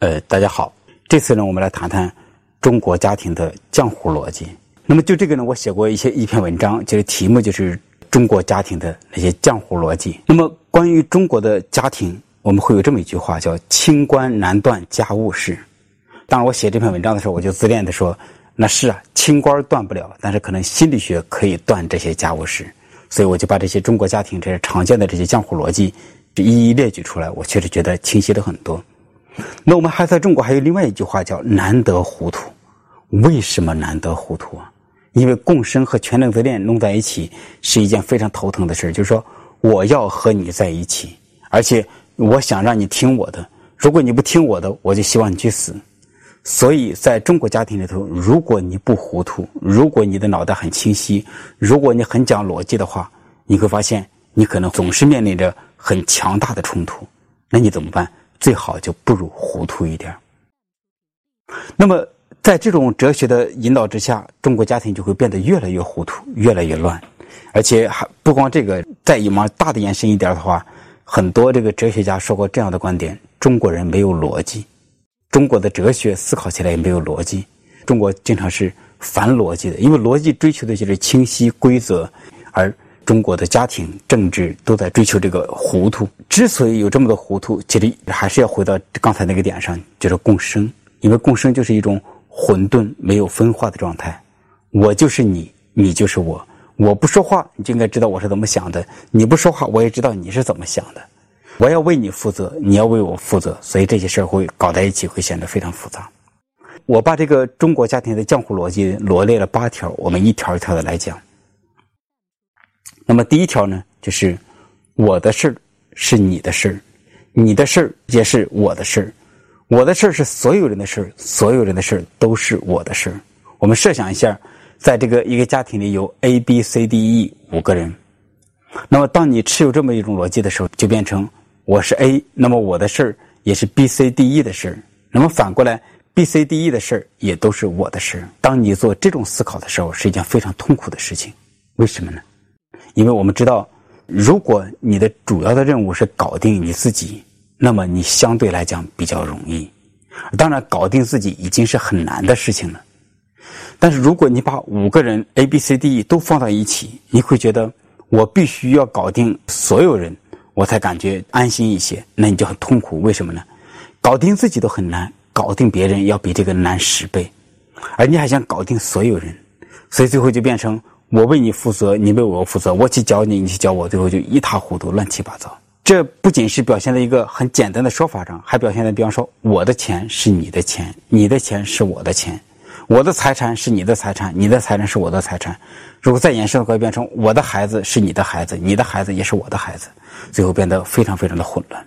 呃，大家好，这次呢，我们来谈谈中国家庭的浆糊逻辑。那么就这个呢，我写过一些一篇文章，就是题目就是中国家庭的那些浆糊逻辑。那么关于中国的家庭，我们会有这么一句话，叫“清官难断家务事”。当然，我写这篇文章的时候，我就自恋的说：“那是啊，清官断不了，但是可能心理学可以断这些家务事。”所以我就把这些中国家庭这些常见的这些浆糊逻辑，就一一列举出来。我确实觉得清晰了很多。那我们还在中国还有另外一句话叫“难得糊涂”，为什么难得糊涂啊？因为共生和全能自恋弄在一起是一件非常头疼的事就是说，我要和你在一起，而且我想让你听我的。如果你不听我的，我就希望你去死。所以在中国家庭里头，如果你不糊涂，如果你的脑袋很清晰，如果你很讲逻辑的话，你会发现你可能总是面临着很强大的冲突。那你怎么办？最好就不如糊涂一点。那么，在这种哲学的引导之下，中国家庭就会变得越来越糊涂，越来越乱。而且还不光这个，再往大的延伸一点的话，很多这个哲学家说过这样的观点：中国人没有逻辑，中国的哲学思考起来也没有逻辑。中国经常是反逻辑的，因为逻辑追求的就是清晰规则，而。中国的家庭、政治都在追求这个糊涂。之所以有这么多糊涂，其实还是要回到刚才那个点上，就是共生。因为共生就是一种混沌、没有分化的状态。我就是你，你就是我。我不说话，你就应该知道我是怎么想的；你不说话，我也知道你是怎么想的。我要为你负责，你要为我负责。所以这些事儿会搞在一起，会显得非常复杂。我把这个中国家庭的江湖逻辑罗列了八条，我们一条一条的来讲。那么第一条呢，就是我的事儿是你的事儿，你的事儿也是我的事儿，我的事儿是所有人的事儿，所有人的事儿都是我的事儿。我们设想一下，在这个一个家庭里有 A、B、C、D、E 五个人，那么当你持有这么一种逻辑的时候，就变成我是 A，那么我的事儿也是 B、C、D、E 的事儿，那么反过来 B、C、D、E 的事儿也都是我的事儿。当你做这种思考的时候，是一件非常痛苦的事情。为什么呢？因为我们知道，如果你的主要的任务是搞定你自己，那么你相对来讲比较容易。当然，搞定自己已经是很难的事情了。但是，如果你把五个人 A、B、C、D、E 都放到一起，你会觉得我必须要搞定所有人，我才感觉安心一些。那你就很痛苦。为什么呢？搞定自己都很难，搞定别人要比这个难十倍，而你还想搞定所有人，所以最后就变成。我为你负责，你为我负责，我去教你，你去教我，最后就一塌糊涂，乱七八糟。这不仅是表现在一个很简单的说法上，还表现在，比方说，我的钱是你的钱，你的钱是我的钱，我的财产是你的财产，你的财产是我的财产。如果再延伸的话，变成我的孩子是你的孩子，你的孩子也是我的孩子，最后变得非常非常的混乱。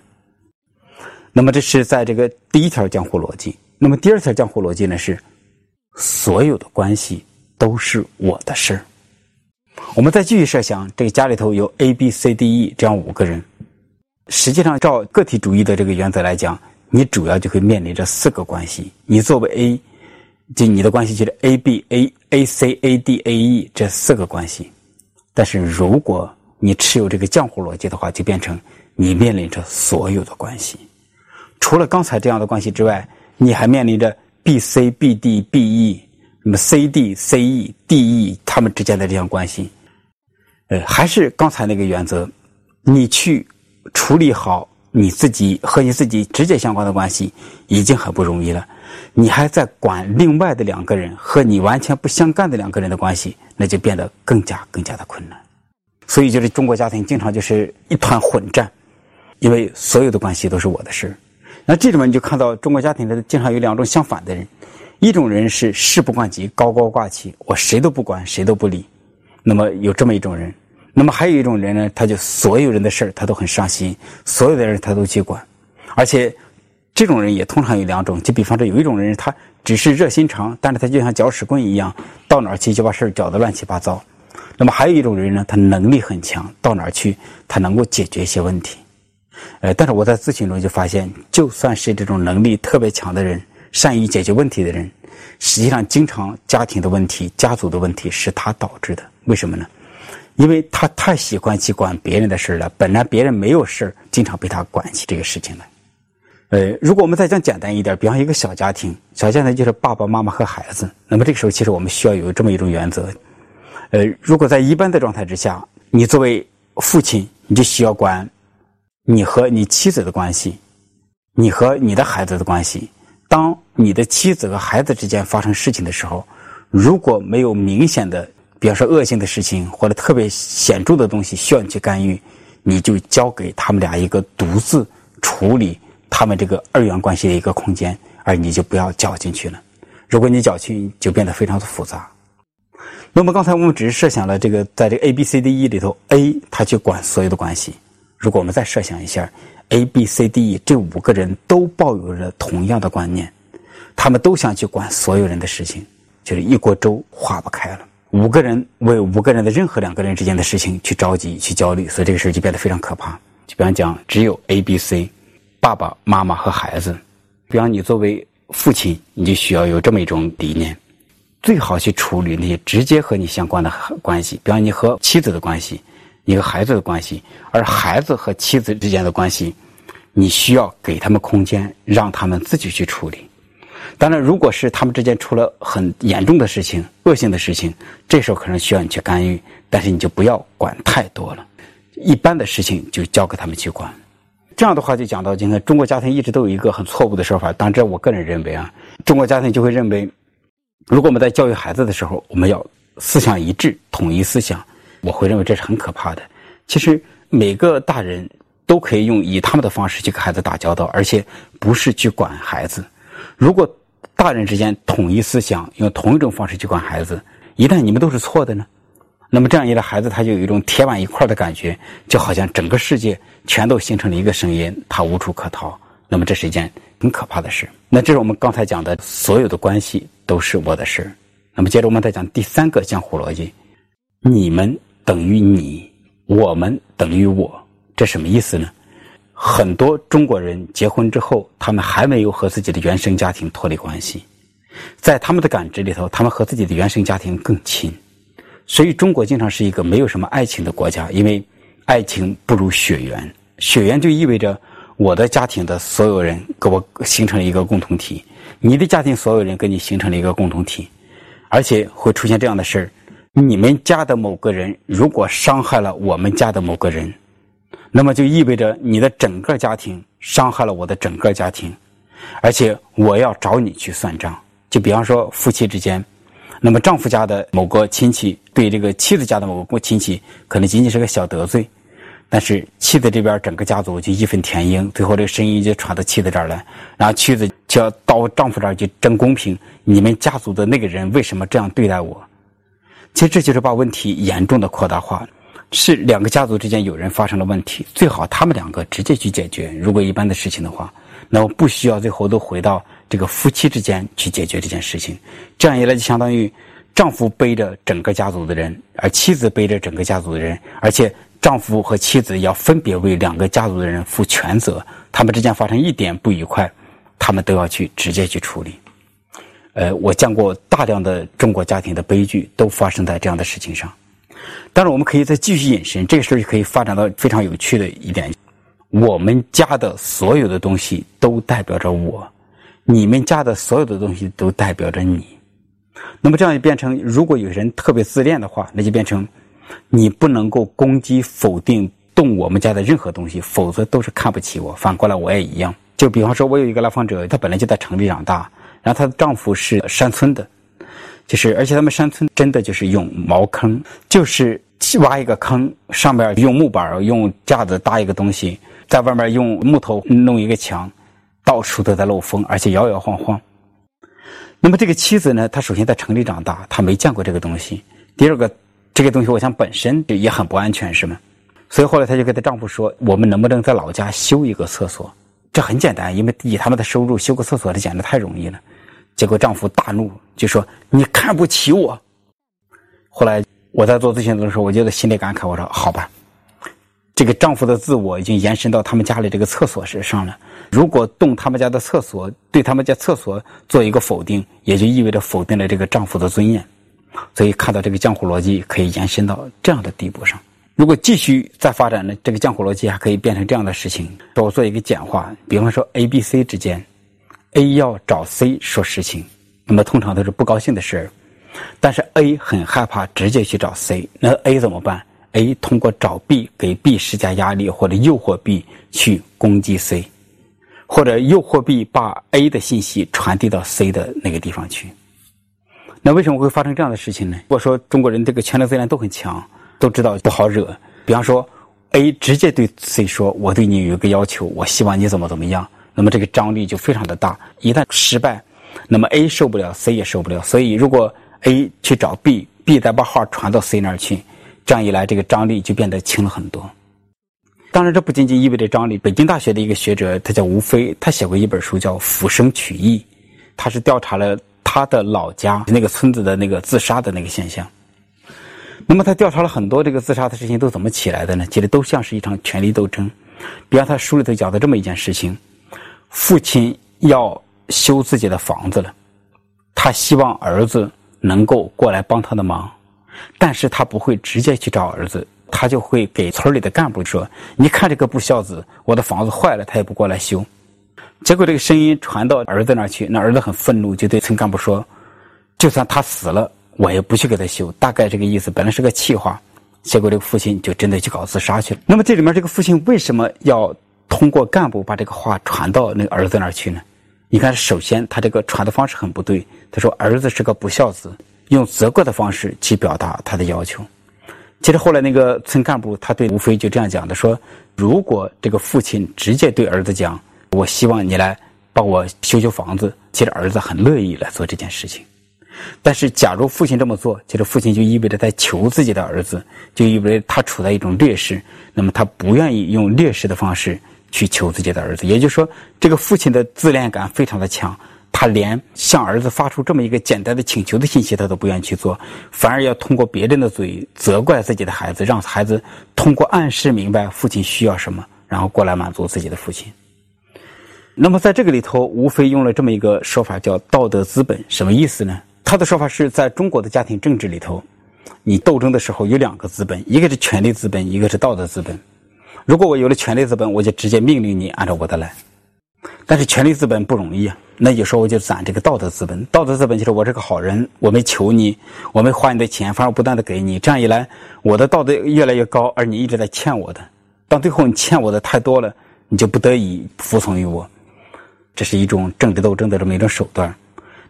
那么，这是在这个第一条江湖逻辑。那么，第二条江湖逻辑呢？是所有的关系都是我的事儿。我们再继续设想，这个家里头有 A、B、C、D、E 这样五个人。实际上，照个体主义的这个原则来讲，你主要就会面临着四个关系。你作为 A，就你的关系就是 A、B、A、A、C、A、D、A、E 这四个关系。但是，如果你持有这个浆糊逻辑的话，就变成你面临着所有的关系。除了刚才这样的关系之外，你还面临着 B、C、B、D、B、E，那么 C、D、C、E、D、E 他们之间的这样关系。呃，还是刚才那个原则，你去处理好你自己和你自己直接相关的关系，已经很不容易了。你还在管另外的两个人和你完全不相干的两个人的关系，那就变得更加更加的困难。所以，就是中国家庭经常就是一团混战，因为所有的关系都是我的事那这里面你就看到中国家庭的经常有两种相反的人，一种人是事不关己、高高挂起，我谁都不管，谁都不理。那么有这么一种人。那么还有一种人呢，他就所有人的事儿他都很上心，所有的人他都去管，而且这种人也通常有两种，就比方说有一种人他只是热心肠，但是他就像搅屎棍一样，到哪儿去就把事儿搅得乱七八糟。那么还有一种人呢，他能力很强，到哪儿去他能够解决一些问题。呃，但是我在咨询中就发现，就算是这种能力特别强的人，善于解决问题的人，实际上经常家庭的问题、家族的问题是他导致的。为什么呢？因为他太喜欢去管别人的事了，本来别人没有事经常被他管起这个事情来。呃，如果我们再讲简单一点，比方一个小家庭，小家庭就是爸爸妈妈和孩子，那么这个时候其实我们需要有这么一种原则，呃，如果在一般的状态之下，你作为父亲，你就需要管你和你妻子的关系，你和你的孩子的关系。当你的妻子和孩子之间发生事情的时候，如果没有明显的，比方说恶性的事情或者特别显著的东西需要你去干预，你就交给他们俩一个独自处理。他们这个二元关系的一个空间，而你就不要搅进去了。如果你搅进，就变得非常的复杂。那么刚才我们只是设想了这个，在这个 A B C D E 里头，A 他去管所有的关系。如果我们再设想一下，A B C D E 这五个人都抱有着同样的观念，他们都想去管所有人的事情，就是一锅粥化不开了。五个人为五个人的任何两个人之间的事情去着急去焦虑，所以这个事就变得非常可怕。就比方讲，只有 A B C。爸爸妈妈和孩子，比方你作为父亲，你就需要有这么一种理念，最好去处理那些直接和你相关的关系，比方你和妻子的关系，你和孩子的关系，而孩子和妻子之间的关系，你需要给他们空间，让他们自己去处理。当然，如果是他们之间出了很严重的事情、恶性的事情，这时候可能需要你去干预，但是你就不要管太多了，一般的事情就交给他们去管。这样的话就讲到，今天中国家庭一直都有一个很错误的说法。当然，我个人认为啊，中国家庭就会认为，如果我们在教育孩子的时候，我们要思想一致、统一思想，我会认为这是很可怕的。其实每个大人都可以用以他们的方式去跟孩子打交道，而且不是去管孩子。如果大人之间统一思想，用同一种方式去管孩子，一旦你们都是错的呢？那么这样一来，孩子他就有一种铁板一块的感觉，就好像整个世界全都形成了一个声音，他无处可逃。那么这是一件很可怕的事。那这是我们刚才讲的，所有的关系都是我的事。那么接着我们再讲第三个江湖逻辑：你们等于你，我们等于我。这什么意思呢？很多中国人结婚之后，他们还没有和自己的原生家庭脱离关系，在他们的感知里头，他们和自己的原生家庭更亲。所以，中国经常是一个没有什么爱情的国家，因为爱情不如血缘。血缘就意味着我的家庭的所有人跟我形成了一个共同体，你的家庭所有人跟你形成了一个共同体，而且会出现这样的事儿：你们家的某个人如果伤害了我们家的某个人，那么就意味着你的整个家庭伤害了我的整个家庭，而且我要找你去算账。就比方说夫妻之间。那么丈夫家的某个亲戚对这个妻子家的某个亲戚可能仅仅是个小得罪，但是妻子这边整个家族就义愤填膺，最后这个声音就传到妻子这儿来，然后妻子就要到丈夫这儿去争公平。你们家族的那个人为什么这样对待我？其实这就是把问题严重的扩大化。是两个家族之间有人发生了问题，最好他们两个直接去解决。如果一般的事情的话，那么不需要最后都回到。这个夫妻之间去解决这件事情，这样一来就相当于丈夫背着整个家族的人，而妻子背着整个家族的人，而且丈夫和妻子要分别为两个家族的人负全责。他们之间发生一点不愉快，他们都要去直接去处理。呃，我见过大量的中国家庭的悲剧都发生在这样的事情上。当然，我们可以再继续引申，这个事儿可以发展到非常有趣的一点：我们家的所有的东西都代表着我。你们家的所有的东西都代表着你，那么这样就变成，如果有人特别自恋的话，那就变成，你不能够攻击、否定、动我们家的任何东西，否则都是看不起我。反过来我也一样。就比方说，我有一个来访者，他本来就在城里长大，然后她的丈夫是山村的，就是而且他们山村真的就是用茅坑，就是挖一个坑，上面用木板、用架子搭一个东西，在外面用木头弄一个墙。到处都在漏风，而且摇摇晃晃。那么这个妻子呢？她首先在城里长大，她没见过这个东西。第二个，这个东西我想本身也很不安全，是吗？所以后来她就跟她丈夫说：“我们能不能在老家修一个厕所？这很简单，因为以他们的收入，修个厕所这简直太容易了。”结果丈夫大怒，就说：“你看不起我。”后来我在做咨询的时候，我就在心里感慨：“我说好吧。”这个丈夫的自我已经延伸到他们家里这个厕所身上了。如果动他们家的厕所，对他们家厕所做一个否定，也就意味着否定了这个丈夫的尊严。所以看到这个江湖逻辑可以延伸到这样的地步上。如果继续再发展呢，这个江湖逻辑还可以变成这样的事情。我做一个简化，比方说 A、B、C 之间，A 要找 C 说事情，那么通常都是不高兴的事儿。但是 A 很害怕直接去找 C，那 A 怎么办？A 通过找 B 给 B 施加压力，或者诱惑 B 去攻击 C，或者诱惑 B 把 A 的信息传递到 C 的那个地方去。那为什么会发生这样的事情呢？如果说中国人这个权力资源都很强。都知道不好惹，比方说，A 直接对 C 说：“我对你有一个要求，我希望你怎么怎么样。”那么这个张力就非常的大。一旦失败，那么 A 受不了，C 也受不了。所以，如果 A 去找 B，B 再把话传到 C 那儿去，这样一来，这个张力就变得轻了很多。当然，这不仅仅意味着张力。北京大学的一个学者，他叫吴飞，他写过一本书叫《浮生取义》，他是调查了他的老家那个村子的那个自杀的那个现象。那么他调查了很多这个自杀的事情都怎么起来的呢？其实都像是一场权力斗争。比方他书里头讲的这么一件事情：父亲要修自己的房子了，他希望儿子能够过来帮他的忙，但是他不会直接去找儿子，他就会给村里的干部说：“你看这个不孝子，我的房子坏了，他也不过来修。”结果这个声音传到儿子那儿去，那儿子很愤怒，就对村干部说：“就算他死了。”我也不去给他修，大概这个意思。本来是个气话，结果这个父亲就真的去搞自杀去了。那么这里面这个父亲为什么要通过干部把这个话传到那个儿子那儿去呢？你看，首先他这个传的方式很不对。他说儿子是个不孝子，用责怪的方式去表达他的要求。其实后来那个村干部他对吴飞就这样讲的：说如果这个父亲直接对儿子讲，我希望你来帮我修修房子，其实儿子很乐意来做这件事情。但是，假如父亲这么做，其实父亲就意味着在求自己的儿子，就意味着他处在一种劣势。那么，他不愿意用劣势的方式去求自己的儿子。也就是说，这个父亲的自恋感非常的强，他连向儿子发出这么一个简单的请求的信息，他都不愿意去做，反而要通过别人的嘴责怪自己的孩子，让孩子通过暗示明白父亲需要什么，然后过来满足自己的父亲。那么，在这个里头，无非用了这么一个说法，叫道德资本，什么意思呢？他的说法是在中国的家庭政治里头，你斗争的时候有两个资本，一个是权力资本，一个是道德资本。如果我有了权力资本，我就直接命令你按照我的来。但是权力资本不容易啊，那有时候我就攒这个道德资本。道德资本就是我是个好人，我没求你，我没花你的钱，反而不断的给你。这样一来，我的道德越来越高，而你一直在欠我的。到最后你欠我的太多了，你就不得已服从于我。这是一种政治斗争的这么一种手段。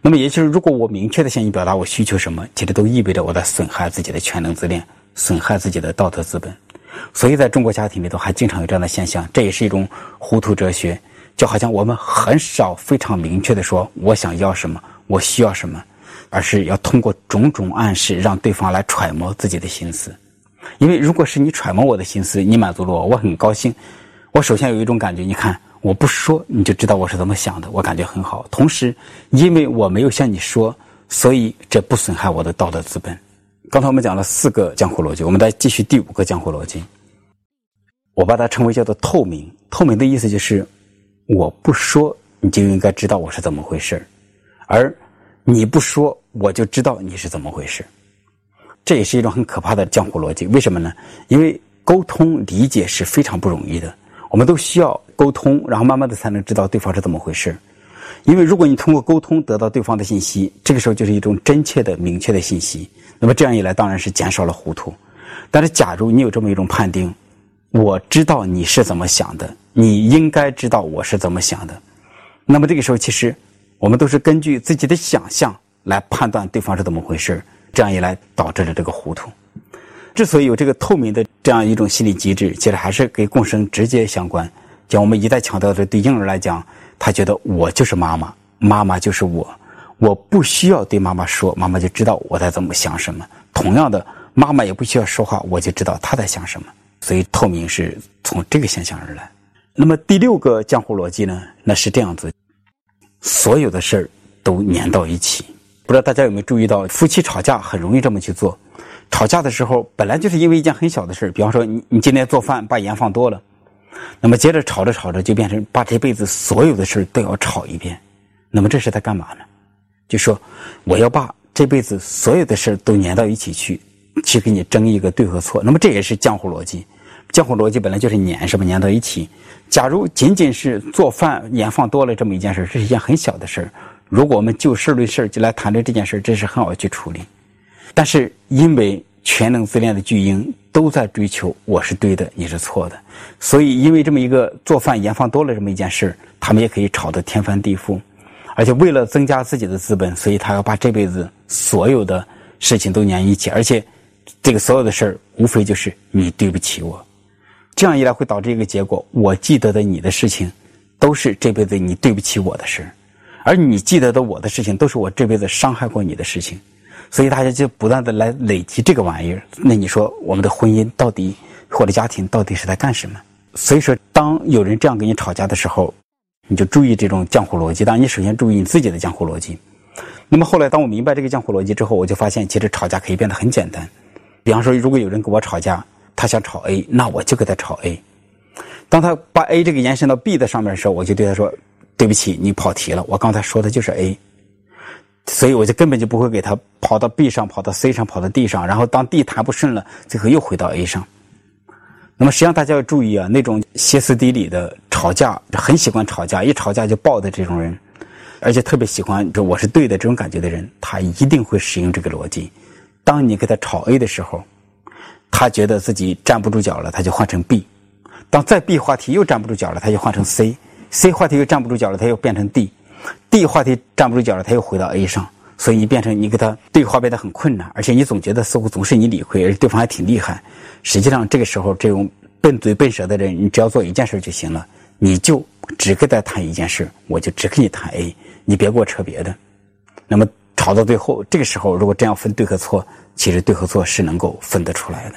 那么，也就是如果我明确的向你表达我需求什么，其实都意味着我在损害自己的全能自恋，损害自己的道德资本。所以，在中国家庭里头，还经常有这样的现象。这也是一种糊涂哲学，就好像我们很少非常明确的说我想要什么，我需要什么，而是要通过种种暗示让对方来揣摩自己的心思。因为如果是你揣摩我的心思，你满足了我，我很高兴。我首先有一种感觉，你看。我不说，你就知道我是怎么想的，我感觉很好。同时，因为我没有向你说，所以这不损害我的道德资本。刚才我们讲了四个江湖逻辑，我们再继续第五个江湖逻辑。我把它称为叫做透明。透明的意思就是，我不说，你就应该知道我是怎么回事而你不说，我就知道你是怎么回事这也是一种很可怕的江湖逻辑。为什么呢？因为沟通理解是非常不容易的。我们都需要沟通，然后慢慢的才能知道对方是怎么回事。因为如果你通过沟通得到对方的信息，这个时候就是一种真切的、明确的信息。那么这样一来，当然是减少了糊涂。但是，假如你有这么一种判定，我知道你是怎么想的，你应该知道我是怎么想的。那么这个时候，其实我们都是根据自己的想象来判断对方是怎么回事。这样一来，导致了这个糊涂。之所以有这个透明的这样一种心理机制，其实还是跟共生直接相关。像我们一再强调的，对婴儿来讲，他觉得我就是妈妈，妈妈就是我，我不需要对妈妈说，妈妈就知道我在怎么想什么。同样的，妈妈也不需要说话，我就知道她在想什么。所以，透明是从这个现象而来。那么，第六个江湖逻辑呢？那是这样子：所有的事儿都粘到一起。不知道大家有没有注意到，夫妻吵架很容易这么去做。吵架的时候，本来就是因为一件很小的事比方说你你今天做饭把盐放多了，那么接着吵着吵着就变成把这辈子所有的事都要吵一遍，那么这是在干嘛呢？就说我要把这辈子所有的事都粘到一起去，去给你争一个对和错。那么这也是江湖逻辑。江湖逻辑本来就是粘，是不粘到一起？假如仅仅是做饭盐放多了这么一件事，这是一件很小的事。如果我们就事论事就来谈论这件事，这是很好去处理。但是因为全能自恋的巨婴都在追求我是对的，你是错的，所以因为这么一个做饭盐放多了这么一件事，他们也可以吵得天翻地覆。而且为了增加自己的资本，所以他要把这辈子所有的事情都粘一起，而且这个所有的事儿无非就是你对不起我。这样一来会导致一个结果：我记得的你的事情，都是这辈子你对不起我的事而你记得的我的事情，都是我这辈子伤害过你的事情。所以大家就不断的来累积这个玩意儿。那你说我们的婚姻到底或者家庭到底是在干什么？所以说，当有人这样跟你吵架的时候，你就注意这种江湖逻辑。当然，你首先注意你自己的江湖逻辑。那么后来，当我明白这个江湖逻辑之后，我就发现，其实吵架可以变得很简单。比方说，如果有人跟我吵架。他想吵 A，那我就给他吵 A。当他把 A 这个延伸到 B 的上面的时候，我就对他说：“对不起，你跑题了。我刚才说的就是 A，所以我就根本就不会给他跑到 B 上、跑到 C 上、跑到 D 上。然后当 D 谈不顺了，最后又回到 A 上。那么实际上大家要注意啊，那种歇斯底里的吵架，很喜欢吵架，一吵架就爆的这种人，而且特别喜欢就我是对的这种感觉的人，他一定会使用这个逻辑。当你给他吵 A 的时候。他觉得自己站不住脚了，他就换成 B；当再 B 话题又站不住脚了，他就换成 C；C 话题又站不住脚了，他又变成 D；D 话题站不住脚了，他又回到 A 上。所以你变成你跟他对话变得很困难，而且你总觉得似乎总是你理亏，而对方还挺厉害。实际上这个时候，这种笨嘴笨舌的人，你只要做一件事就行了，你就只跟他谈一件事，我就只跟你谈 A，你别给我扯别的。那么吵到最后，这个时候如果这样分对和错。其实对和错是能够分得出来的，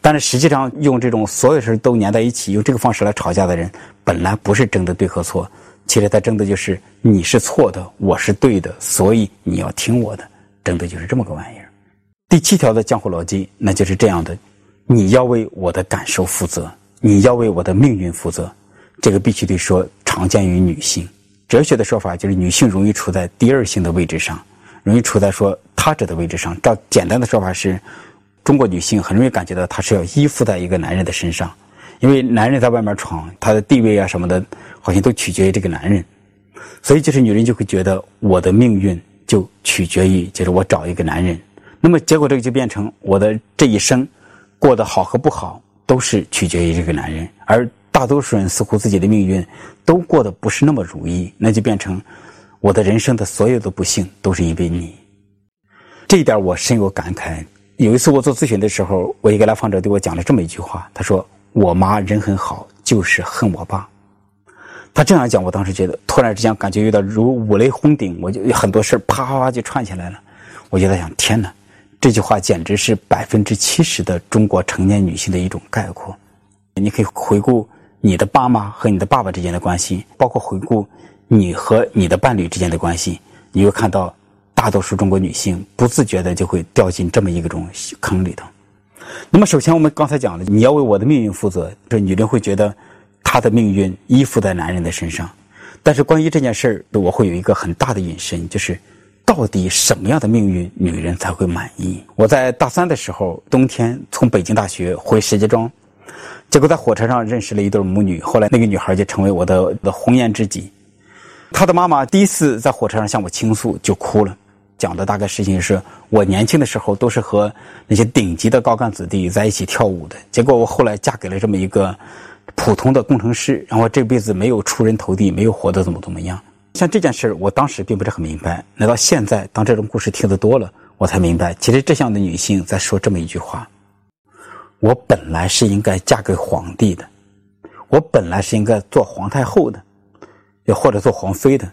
但是实际上用这种所有事都粘在一起，用这个方式来吵架的人，本来不是争的对和错，其实他争的就是你是错的，我是对的，所以你要听我的，争的就是这么个玩意儿。第七条的江湖逻辑，那就是这样的：你要为我的感受负责，你要为我的命运负责。这个必须得说，常见于女性。哲学的说法就是，女性容易处在第二性的位置上。容易处在说他者的位置上。照简单的说法是，中国女性很容易感觉到她是要依附在一个男人的身上，因为男人在外面闯，他的地位啊什么的，好像都取决于这个男人。所以就是女人就会觉得我的命运就取决于就是我找一个男人。那么结果这个就变成我的这一生过得好和不好都是取决于这个男人，而大多数人似乎自己的命运都过得不是那么如意，那就变成。我的人生的所有的不幸都是因为你，这一点我深有感慨。有一次我做咨询的时候，我一个来访者对我讲了这么一句话，他说：“我妈人很好，就是恨我爸。”他这样讲，我当时觉得突然之间感觉有点如五雷轰顶，我就有很多事啪啪啪就串起来了。我就在想，天哪，这句话简直是百分之七十的中国成年女性的一种概括。你可以回顾你的爸妈和你的爸爸之间的关系，包括回顾。你和你的伴侣之间的关系，你会看到，大多数中国女性不自觉的就会掉进这么一个种坑里头。那么，首先我们刚才讲的，你要为我的命运负责，这女人会觉得她的命运依附在男人的身上。但是，关于这件事儿，我会有一个很大的引申，就是到底什么样的命运女人才会满意？我在大三的时候，冬天从北京大学回石家庄，结果在火车上认识了一对母女，后来那个女孩就成为我的红颜知己。她的妈妈第一次在火车上向我倾诉，就哭了。讲的大概事情是我年轻的时候都是和那些顶级的高干子弟在一起跳舞的，结果我后来嫁给了这么一个普通的工程师，然后这辈子没有出人头地，没有活得怎么怎么样。像这件事我当时并不是很明白。来到现在，当这种故事听得多了，我才明白，其实这样的女性在说这么一句话：我本来是应该嫁给皇帝的，我本来是应该做皇太后的。又或者做皇妃的，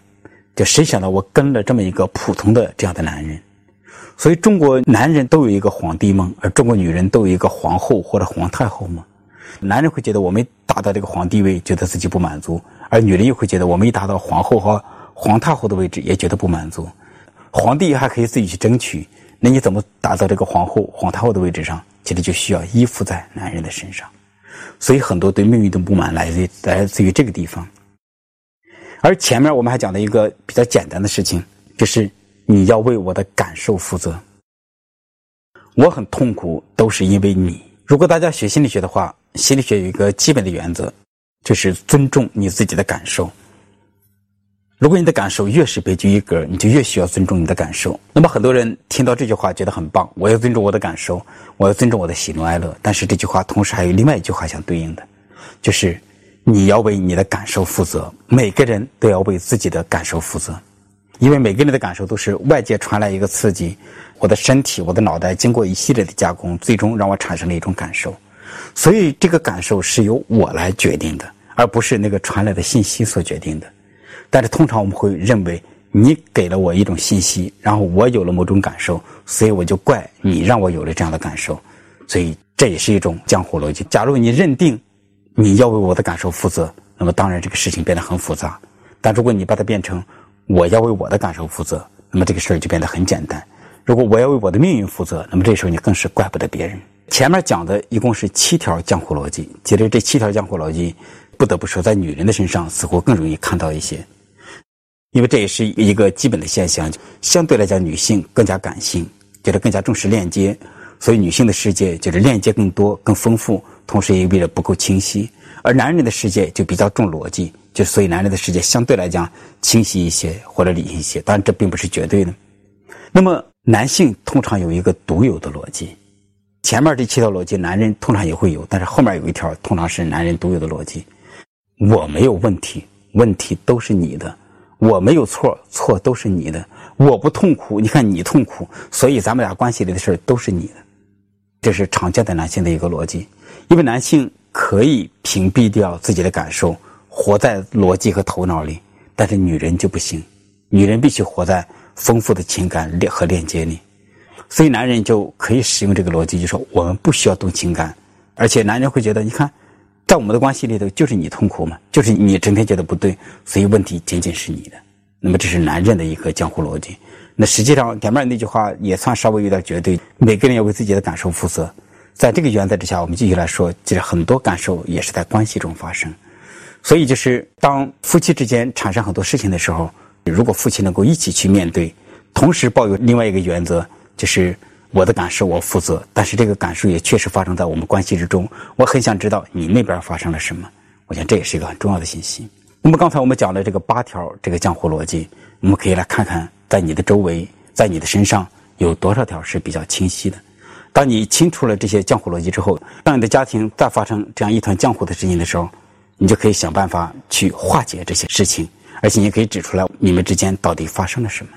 就谁想到我跟了这么一个普通的这样的男人？所以中国男人都有一个皇帝梦，而中国女人都有一个皇后或者皇太后梦。男人会觉得我没达到这个皇帝位，觉得自己不满足；而女人又会觉得我没达到皇后和皇太后的位置，也觉得不满足。皇帝还可以自己去争取，那你怎么达到这个皇后、皇太后的位置上？其实就需要依附在男人的身上。所以很多对命运的不满来自来自于这个地方。而前面我们还讲了一个比较简单的事情，就是你要为我的感受负责。我很痛苦，都是因为你。如果大家学心理学的话，心理学有一个基本的原则，就是尊重你自己的感受。如果你的感受越是别具一格，你就越需要尊重你的感受。那么很多人听到这句话觉得很棒，我要尊重我的感受，我要尊重我的喜怒哀乐。但是这句话同时还有另外一句话相对应的，就是你要为你的感受负责。每个人都要为自己的感受负责，因为每个人的感受都是外界传来一个刺激，我的身体、我的脑袋经过一系列的加工，最终让我产生了一种感受。所以这个感受是由我来决定的，而不是那个传来的信息所决定的。但是通常我们会认为你给了我一种信息，然后我有了某种感受，所以我就怪你让我有了这样的感受，所以这也是一种江湖逻辑。假如你认定你要为我的感受负责，那么当然这个事情变得很复杂；但如果你把它变成我要为我的感受负责，那么这个事儿就变得很简单。如果我要为我的命运负责，那么这时候你更是怪不得别人。前面讲的一共是七条江湖逻辑，其实这七条江湖逻辑，不得不说在女人的身上似乎更容易看到一些。因为这也是一个基本的现象，相对来讲，女性更加感性，觉得更加重视链接，所以女性的世界就是链接更多、更丰富，同时也意味着不够清晰；而男人的世界就比较重逻辑，就所以男人的世界相对来讲清晰一些或者理性一些。当然，这并不是绝对的。那么，男性通常有一个独有的逻辑，前面这七条逻辑，男人通常也会有，但是后面有一条通常是男人独有的逻辑：我没有问题，问题都是你的。我没有错，错都是你的。我不痛苦，你看你痛苦，所以咱们俩关系里的事都是你的。这是常见的男性的一个逻辑，因为男性可以屏蔽掉自己的感受，活在逻辑和头脑里，但是女人就不行，女人必须活在丰富的情感链和链接里。所以男人就可以使用这个逻辑，就说我们不需要动情感，而且男人会觉得，你看。在我们的关系里头，就是你痛苦嘛，就是你整天觉得不对，所以问题仅仅是你的。那么这是男人的一个江湖逻辑。那实际上前面那句话也算稍微有点绝对，每个人要为自己的感受负责。在这个原则之下，我们继续来说，其实很多感受也是在关系中发生。所以就是当夫妻之间产生很多事情的时候，如果夫妻能够一起去面对，同时抱有另外一个原则，就是。我的感受我负责，但是这个感受也确实发生在我们关系之中。我很想知道你那边发生了什么，我想这也是一个很重要的信息。那么刚才我们讲了这个八条这个江湖逻辑，我们可以来看看，在你的周围，在你的身上有多少条是比较清晰的。当你清楚了这些江湖逻辑之后，当你的家庭再发生这样一团江湖的事情的时候，你就可以想办法去化解这些事情，而且你可以指出来你们之间到底发生了什么。